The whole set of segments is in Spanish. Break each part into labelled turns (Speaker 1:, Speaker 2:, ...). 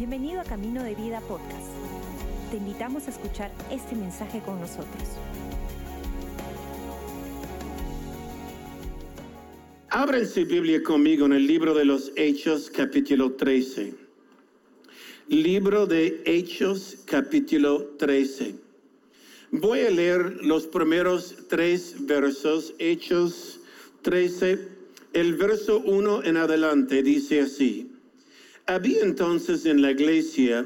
Speaker 1: Bienvenido a Camino de Vida Podcast. Te invitamos a escuchar este mensaje con nosotros.
Speaker 2: Abren su Biblia conmigo en el libro de los Hechos, capítulo 13. Libro de Hechos, capítulo 13. Voy a leer los primeros tres versos, Hechos 13. El verso 1 en adelante dice así. Había entonces en la iglesia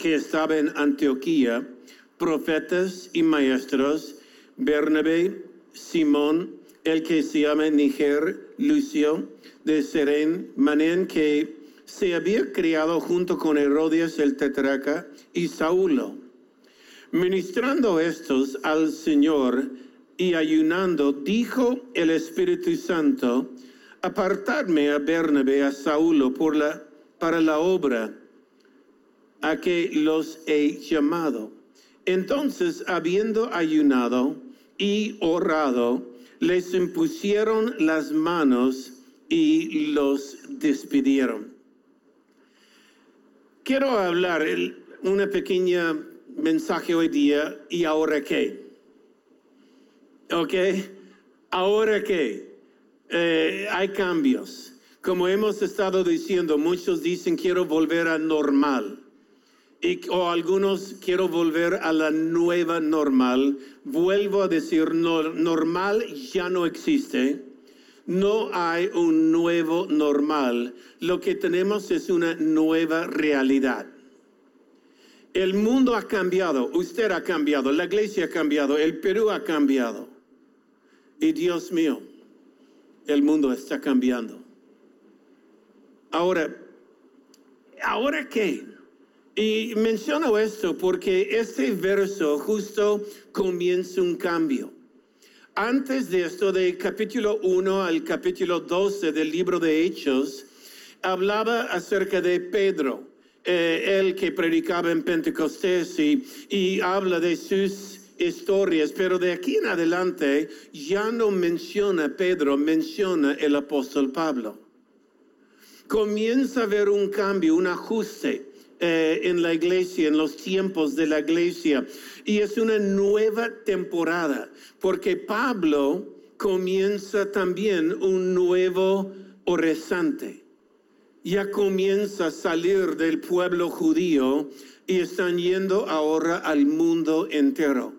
Speaker 2: que estaba en Antioquía profetas y maestros, Bernabé, Simón, el que se llama Niger, Lucio, de Seren, Manén, que se había criado junto con Herodes el tetraca, y Saulo. Ministrando estos al Señor y ayunando, dijo el Espíritu Santo, apartarme a Bernabé, a Saulo, por la para la obra a que los he llamado. Entonces, habiendo ayunado y orado, les impusieron las manos y los despidieron. Quiero hablar una pequeña mensaje hoy día y ahora qué. ¿Ok? Ahora qué. Eh, hay cambios. Como hemos estado diciendo, muchos dicen quiero volver a normal. Y, o algunos quiero volver a la nueva normal. Vuelvo a decir, normal ya no existe. No hay un nuevo normal. Lo que tenemos es una nueva realidad. El mundo ha cambiado, usted ha cambiado, la iglesia ha cambiado, el Perú ha cambiado. Y Dios mío, el mundo está cambiando. Ahora, ¿ahora qué? Y menciono esto porque este verso justo comienza un cambio. Antes de esto, de capítulo 1 al capítulo 12 del libro de Hechos, hablaba acerca de Pedro, eh, el que predicaba en Pentecostés y habla de sus historias, pero de aquí en adelante ya no menciona Pedro, menciona el apóstol Pablo comienza a haber un cambio, un ajuste eh, en la iglesia, en los tiempos de la iglesia. Y es una nueva temporada, porque Pablo comienza también un nuevo horizonte. Ya comienza a salir del pueblo judío y están yendo ahora al mundo entero.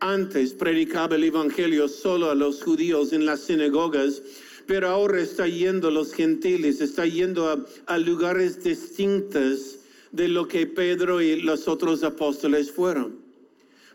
Speaker 2: Antes predicaba el Evangelio solo a los judíos en las sinagogas pero ahora está yendo los gentiles, está yendo a, lugares distintos de lo que Pedro y los otros apóstoles fueron.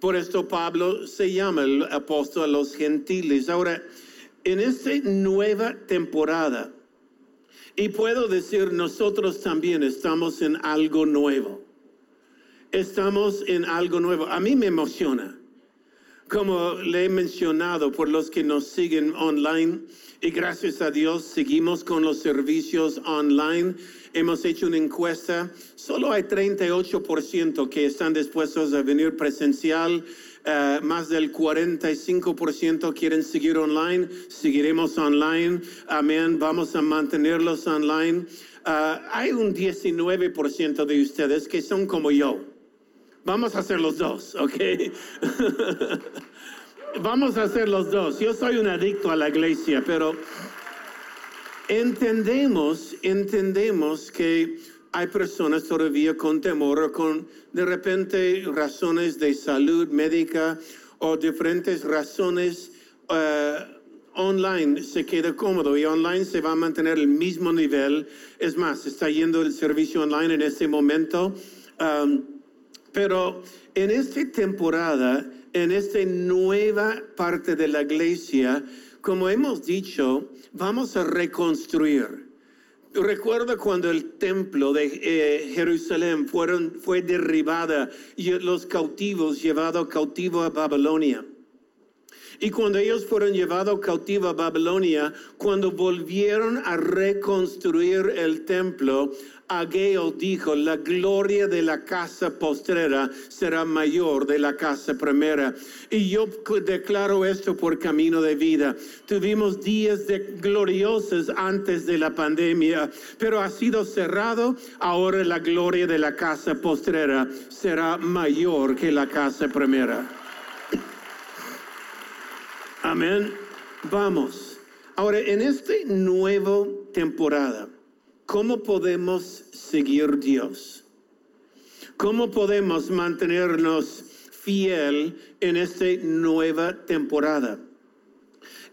Speaker 2: Por esto Pablo se llama el apóstol a los gentiles. Ahora, en esta nueva temporada, y puedo decir, nosotros también estamos en algo nuevo. Estamos en algo nuevo. A mí me emociona. Como le he mencionado por los que nos siguen online, y gracias a Dios seguimos con los servicios online. Hemos hecho una encuesta. Solo hay 38% que están dispuestos a venir presencial. Uh, más del 45% quieren seguir online. Seguiremos online. Amén. Vamos a mantenerlos online. Uh, hay un 19% de ustedes que son como yo. Vamos a hacer los dos, ¿ok? vamos a hacer los dos. Yo soy un adicto a la iglesia, pero entendemos, entendemos que hay personas todavía con temor, con de repente razones de salud médica o diferentes razones. Uh, online se queda cómodo y online se va a mantener el mismo nivel. Es más, está yendo el servicio online en este momento. Um, pero en esta temporada en esta nueva parte de la iglesia, como hemos dicho, vamos a reconstruir. Recuerda cuando el templo de eh, Jerusalén fueron, fue derribada y los cautivos llevados cautivo a Babilonia. Y cuando ellos fueron llevados cautivos a Babilonia, cuando volvieron a reconstruir el templo, Ageo dijo, la gloria de la casa postrera será mayor de la casa primera. Y yo declaro esto por camino de vida. Tuvimos días de gloriosos antes de la pandemia, pero ha sido cerrado. Ahora la gloria de la casa postrera será mayor que la casa primera. Amén. Vamos. Ahora, en esta nueva temporada, ¿cómo podemos seguir Dios? ¿Cómo podemos mantenernos fiel en esta nueva temporada?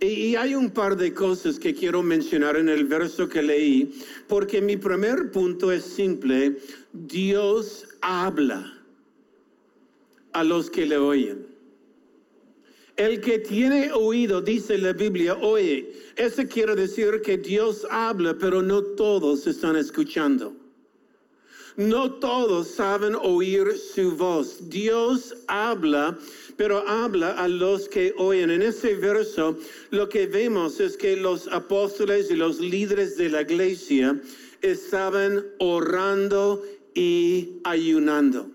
Speaker 2: Y hay un par de cosas que quiero mencionar en el verso que leí, porque mi primer punto es simple, Dios habla a los que le oyen. El que tiene oído, dice la Biblia, oye, eso quiere decir que Dios habla, pero no todos están escuchando. No todos saben oír su voz. Dios habla, pero habla a los que oyen. En ese verso lo que vemos es que los apóstoles y los líderes de la iglesia estaban orando y ayunando.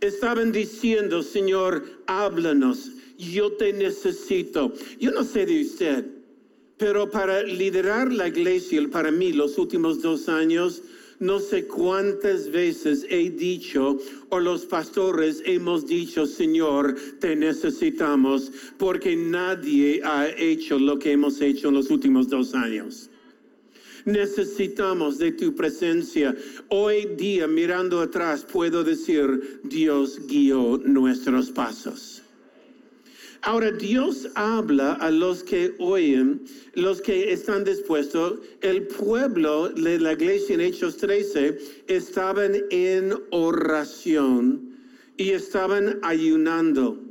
Speaker 2: Estaban diciendo, Señor, háblanos yo te necesito. Yo no sé de usted, pero para liderar la iglesia, para mí, los últimos dos años, no sé cuántas veces he dicho, o los pastores hemos dicho, Señor, te necesitamos, porque nadie ha hecho lo que hemos hecho en los últimos dos años. Necesitamos de tu presencia. Hoy día, mirando atrás, puedo decir, Dios guió nuestros pasos. Ahora Dios habla a los que oyen, los que están dispuestos. El pueblo de la iglesia en Hechos 13 estaban en oración y estaban ayunando.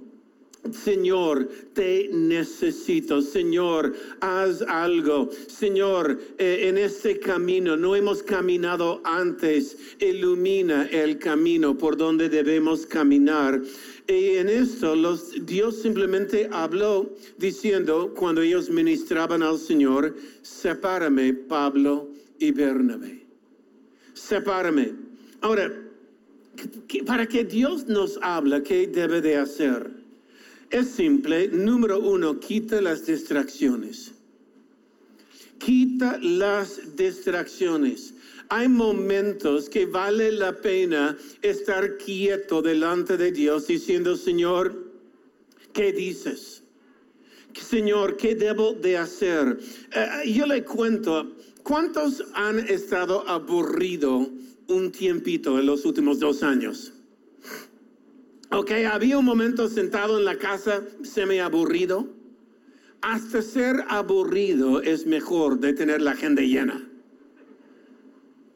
Speaker 2: Señor, te necesito. Señor, haz algo. Señor, eh, en este camino no hemos caminado antes. Ilumina el camino por donde debemos caminar. Y en esto Dios simplemente habló diciendo, cuando ellos ministraban al Señor, sepárame Pablo y Bernabé. Sepárame. Ahora, para que Dios nos habla, ¿qué debe de hacer? Es simple. Número uno, quita las distracciones. Quita las distracciones. Hay momentos que vale la pena estar quieto delante de Dios diciendo, Señor, ¿qué dices? Señor, ¿qué debo de hacer? Eh, yo le cuento, ¿cuántos han estado aburridos un tiempito en los últimos dos años? Ok, había un momento sentado en la casa, se me aburrido. Hasta ser aburrido es mejor de tener la agenda llena.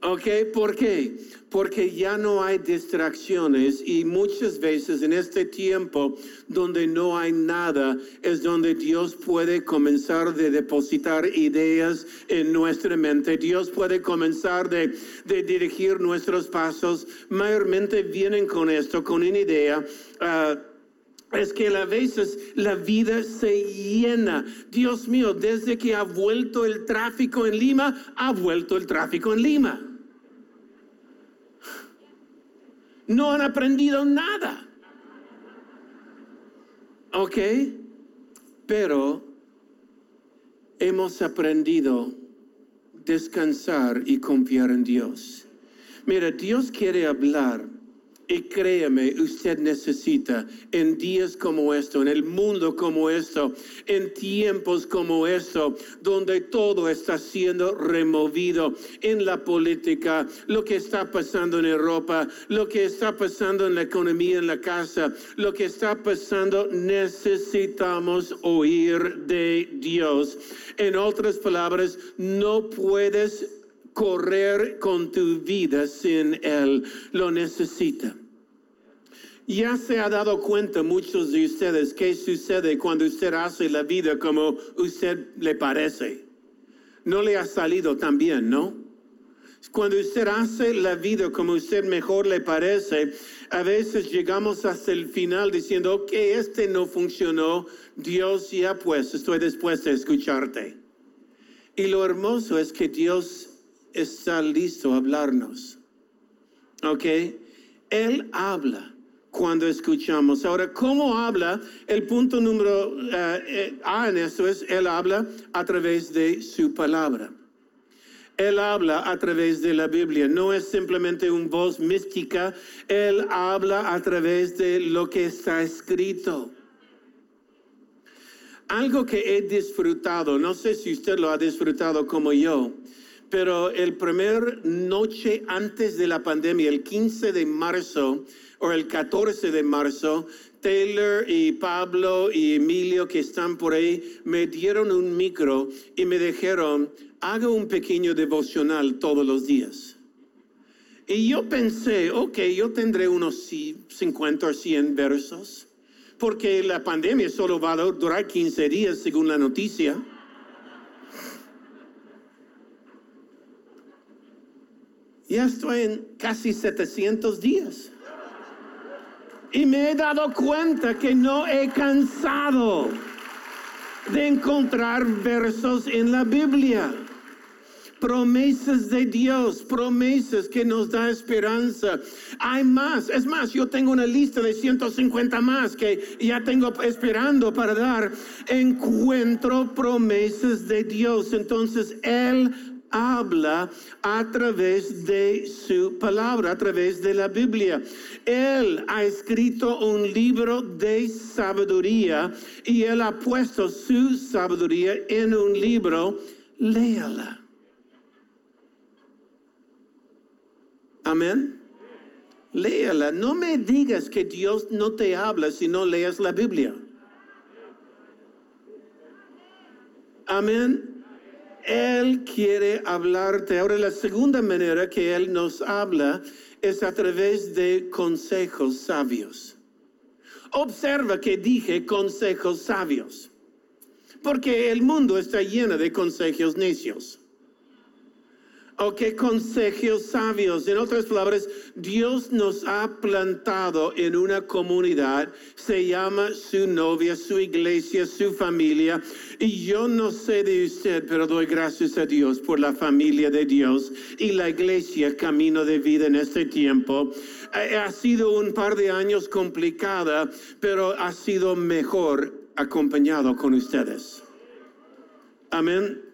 Speaker 2: ¿Ok? ¿Por qué? Porque ya no hay distracciones y muchas veces en este tiempo donde no hay nada es donde Dios puede comenzar de depositar ideas en nuestra mente. Dios puede comenzar de, dirigir nuestros pasos. Mayormente vienen con esto, con una idea. Ah, es que a veces la vida se llena. Dios mío, desde que ha vuelto el tráfico en Lima, ha vuelto el tráfico en Lima. No han aprendido nada. ¿Ok? Pero hemos aprendido descansar y confiar en Dios. Mira, Dios quiere hablar y créeme, usted necesita en días como esto, en el mundo como esto, en tiempos como esto, donde todo está siendo removido en la política, lo que está pasando en Europa, lo que está pasando en la economía, en la casa, lo que está pasando, necesitamos oír de Dios. En otras palabras, no puedes correr con tu vida sin Él. Lo necesita. Ya se ha dado cuenta muchos de ustedes qué sucede cuando usted hace la vida como usted le parece. No le ha salido tan bien, ¿no? Cuando usted hace la vida como usted mejor le parece, a veces llegamos hasta el final diciendo, ok, este no funcionó, Dios ya pues, estoy dispuesto a escucharte. Y lo hermoso es que Dios está listo a hablarnos. ¿Ok? Él habla cuando escuchamos. Ahora, ¿cómo habla? El punto número eh, eh, A en esto es, Él habla a través de su palabra. Él habla a través de la Biblia, no es simplemente una voz mística, Él habla a través de lo que está escrito. Algo que he disfrutado, no sé si usted lo ha disfrutado como yo, pero el primer noche antes de la pandemia, el 15 de marzo o el 14 de marzo, Taylor y Pablo y Emilio que están por ahí me dieron un micro y me dijeron, haga un pequeño devocional todos los días. Y yo pensé, ok, yo tendré unos 50 o 100 versos, porque la pandemia solo va a durar 15 días según la noticia. Ya estoy en casi 700 días. Y me he dado cuenta que no he cansado de encontrar versos en la Biblia. Promesas de Dios, promesas que nos da esperanza. Hay más, es más, yo tengo una lista de 150 más que ya tengo esperando para dar. Encuentro promesas de Dios. Entonces, Él habla a través de su palabra, a través de la Biblia. Él ha escrito un libro de sabiduría y él ha puesto su sabiduría en un libro. Léala. Amén. Léala. No me digas que Dios no te habla si no leas la Biblia. Amén. Él quiere hablarte. Ahora, la segunda manera que Él nos habla es a través de consejos sabios. Observa que dije consejos sabios, porque el mundo está lleno de consejos necios. ¿O qué consejos sabios? En otras palabras, Dios nos ha plantado en una comunidad, se llama su novia, su iglesia, su familia. Y yo no sé de usted, pero doy gracias a Dios por la familia de Dios y la iglesia Camino de Vida en este tiempo. Ha sido un par de años complicada, pero ha sido mejor acompañado con ustedes. Amén.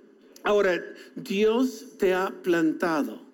Speaker 2: Ahora, Dios te ha plantado.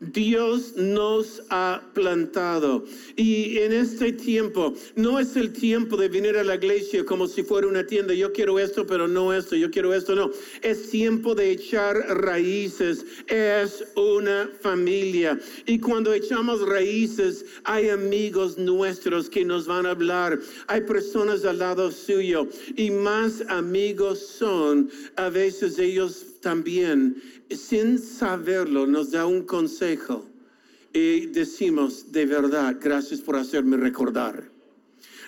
Speaker 2: Dios nos ha plantado. Y en este tiempo, no es el tiempo de venir a la iglesia como si fuera una tienda. Yo quiero esto, pero no esto. Yo quiero esto, no. Es tiempo de echar raíces. Es una familia. Y cuando echamos raíces, hay amigos nuestros que nos van a hablar. Hay personas al lado suyo. Y más amigos son, a veces ellos también, sin saberlo, nos da un consejo y decimos, de verdad, gracias por hacerme recordar.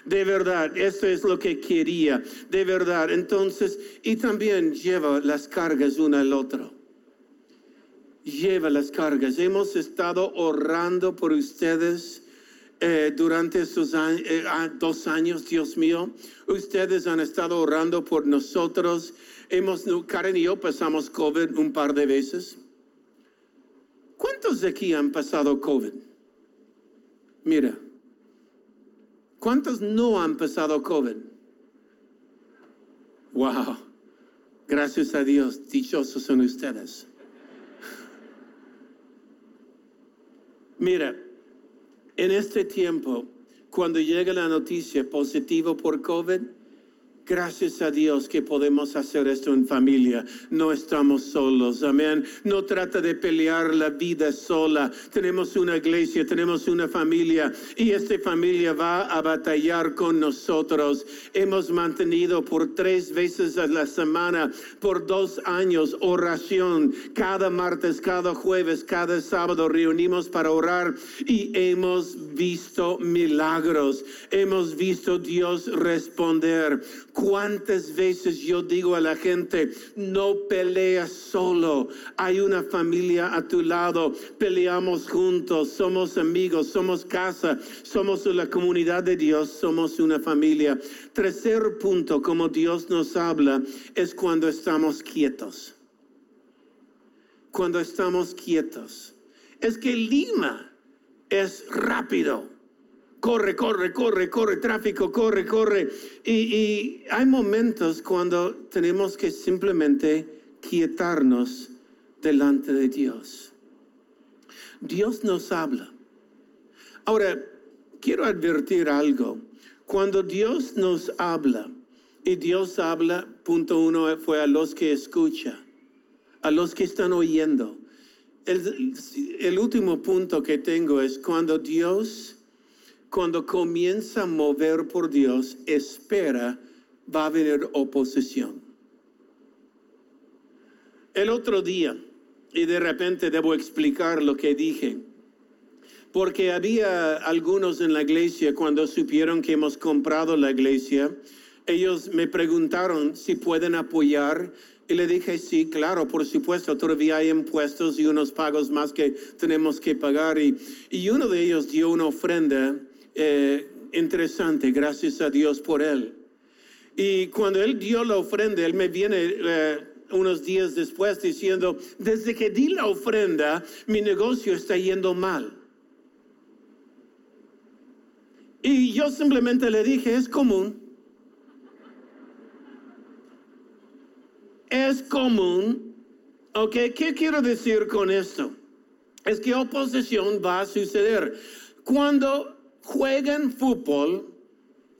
Speaker 2: De verdad, esto es lo que quería. De verdad. Entonces, y también lleva las cargas una al otro. Lleva las cargas. Hemos estado orando por ustedes eh, durante estos eh, dos años, Dios mío. Ustedes han estado orando por nosotros Hemos, Karen y yo pasamos COVID un par de veces. ¿Cuántos de aquí han pasado COVID? Mira, ¿cuántos no han pasado COVID? Wow, gracias a Dios, dichosos son ustedes. Mira, en este tiempo, cuando llega la noticia positiva por COVID, Gracias a Dios que podemos hacer esto en familia. No estamos solos. Amén. No trata de pelear la vida sola. Tenemos una iglesia, tenemos una familia y esta familia va a batallar con nosotros. Hemos mantenido por tres veces a la semana, por dos años, oración. Cada martes, cada jueves, cada sábado reunimos para orar y hemos visto milagros. Hemos visto Dios responder ¿Cuántas veces yo digo a la gente, no peleas solo? Hay una familia a tu lado, peleamos juntos, somos amigos, somos casa, somos la comunidad de Dios, somos una familia. Tercer punto, como Dios nos habla, es cuando estamos quietos. Cuando estamos quietos. Es que Lima es rápido corre, corre, corre, corre, tráfico, corre, corre. Y, hay momentos cuando tenemos que simplemente quietarnos delante de Dios. Dios nos habla. Ahora, quiero advertir algo. Cuando Dios nos habla, y Dios habla, punto uno fue a los que escuchan, a los que están oyendo. El último punto que tengo es cuando Dios cuando comienza a mover por Dios, espera, va a haber oposición. El otro día, y de repente debo explicar lo que dije, porque había algunos en la iglesia cuando supieron que hemos comprado la iglesia, ellos me preguntaron si pueden apoyar y le dije, sí, claro, por supuesto, todavía hay impuestos y unos pagos más que tenemos que pagar. Y, y uno de ellos dio una ofrenda eh, interesante, gracias a Dios por él. Y cuando él dio la ofrenda, él me viene eh, unos días después diciendo, desde que di la ofrenda, mi negocio está yendo mal. Y yo simplemente le dije, es común. Es común. ¿Ok? ¿Qué quiero decir con esto? Es que oposición va a suceder. Cuando juegan fútbol,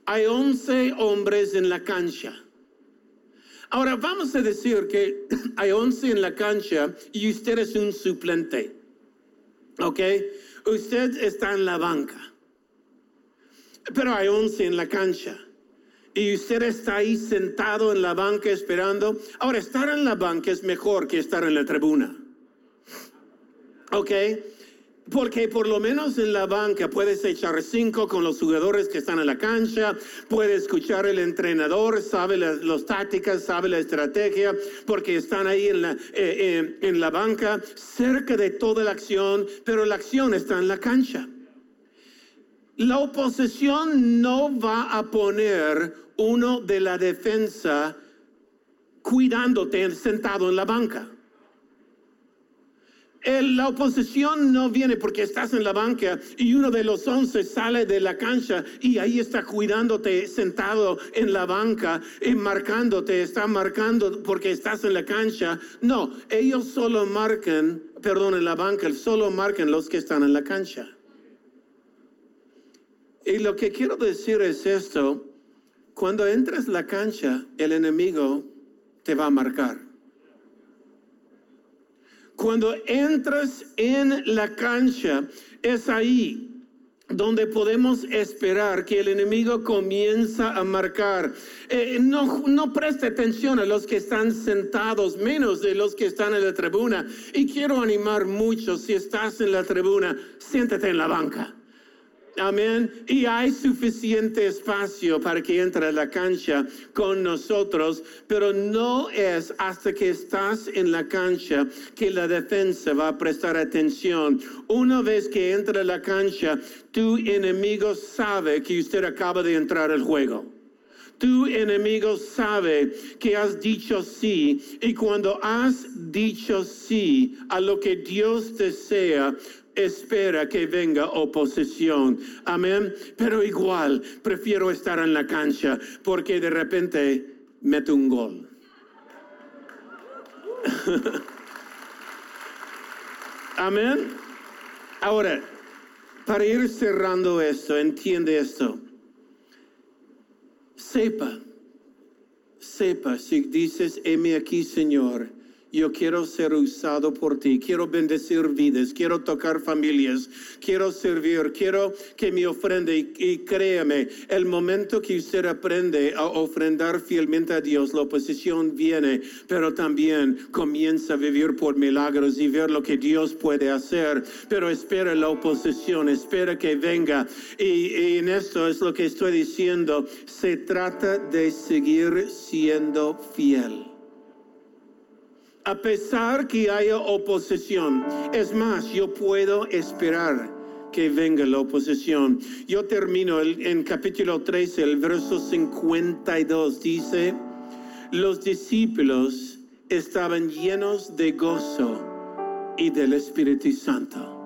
Speaker 2: hay 11 hombres en la cancha. Ahora vamos a decir que hay 11 en la cancha y usted es un suplente. ¿Ok? Usted está en la banca. Pero hay 11 en la cancha. Y usted está ahí sentado en la banca esperando. Ahora, estar en la banca es mejor que estar en la tribuna. ¿Ok? Porque por lo menos en la banca puedes echar cinco con los jugadores que están en la cancha, puedes escuchar el entrenador, sabe las, tácticas, sabe la estrategia, porque están ahí en la, eh, eh, en la banca, cerca de toda la acción, pero la acción está en la cancha. La oposición no va a poner uno de la defensa cuidándote sentado en la banca la oposición no viene porque estás en la banca y uno de los once sale de la cancha y ahí está cuidándote sentado en la banca y marcándote, está marcando porque estás en la cancha. No, ellos solo marcan, perdón, en la banca, solo marcan los que están en la cancha. Y lo que quiero decir es esto, cuando entres en la cancha, el enemigo te va a marcar. Cuando entras en la cancha, es ahí donde podemos esperar que el enemigo comienza a marcar. Eh, no, no preste atención a los que están sentados, menos de los que están en la tribuna. Y quiero animar mucho, si estás en la tribuna, siéntate en la banca. Amén. Y hay suficiente espacio para que entre a la cancha con nosotros, pero no es hasta que estás en la cancha que la defensa va a prestar atención. Una vez que entra a la cancha, tu enemigo sabe que usted acaba de entrar al juego. Tu enemigo sabe que has dicho sí y cuando has dicho sí a lo que Dios desea, espera que venga oposición. Amén. Pero igual, prefiero estar en la cancha porque de repente meto un gol. Amén. Ahora, para ir cerrando esto, entiende esto. Sepa, sepa, si dices, heme aquí, Señor, Yo quiero ser usado por ti, quiero bendecir vidas, quiero tocar familias, quiero servir, quiero que me ofrende. Y, y créame, el momento que usted aprende a ofrendar fielmente a Dios, la oposición viene, pero también comienza a vivir por milagros y ver lo que Dios puede hacer, pero espera la oposición, espera que venga. Y, y en esto es lo que estoy diciendo, se trata de seguir siendo fiel a pesar que haya oposición. Es más, yo puedo esperar que venga la oposición. Yo termino en capítulo 13, el verso 52, dice, los discípulos estaban llenos de gozo y del Espíritu Santo.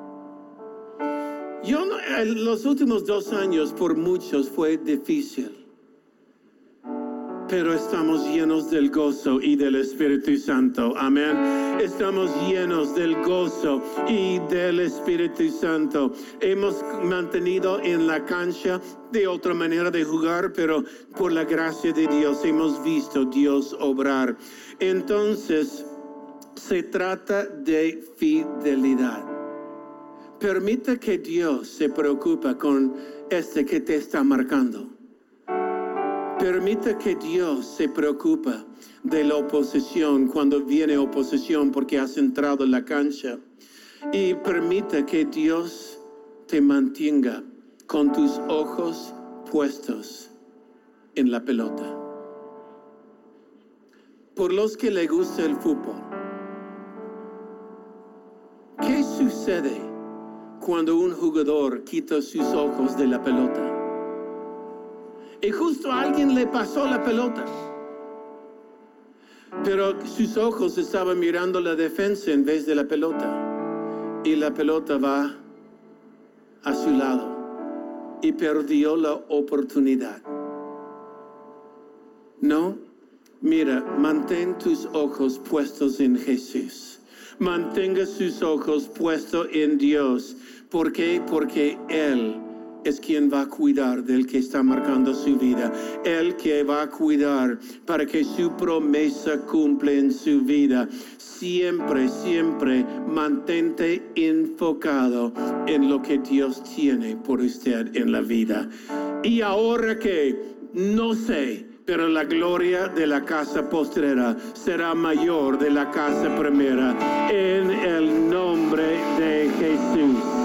Speaker 2: Yo en los últimos dos años por muchos fue difícil pero estamos llenos del gozo y del Espíritu Santo. Amén. Estamos llenos del gozo y del Espíritu Santo. Hemos mantenido en la cancha de otra manera de jugar, pero por la gracia de Dios hemos visto Dios obrar. Entonces, se trata de fidelidad. Permita que Dios se preocupe con este que te está marcando. Permita que Dios se preocupe de la oposición cuando viene oposición porque has entrado en la cancha. Y permita que Dios te mantenga con tus ojos puestos en la pelota. Por los que le gusta el fútbol, ¿qué sucede cuando un jugador quita sus ojos de la pelota? Y justo alguien le pasó la pelota. Pero sus ojos estaban mirando la defensa en vez de la pelota. Y la pelota va a su lado. Y perdió la oportunidad. No, mira, mantén tus ojos puestos en Jesús. Mantenga sus ojos puestos en Dios. ¿Por qué? Porque Él es quien va a cuidar del que está marcando su vida. Él que va a cuidar para que su promesa cumple en su vida. Siempre, siempre mantente enfocado en lo que Dios tiene por usted en la vida. Y ahora que no sé, pero la gloria de la casa postrera será mayor de la casa primera. En el nombre de Jesús.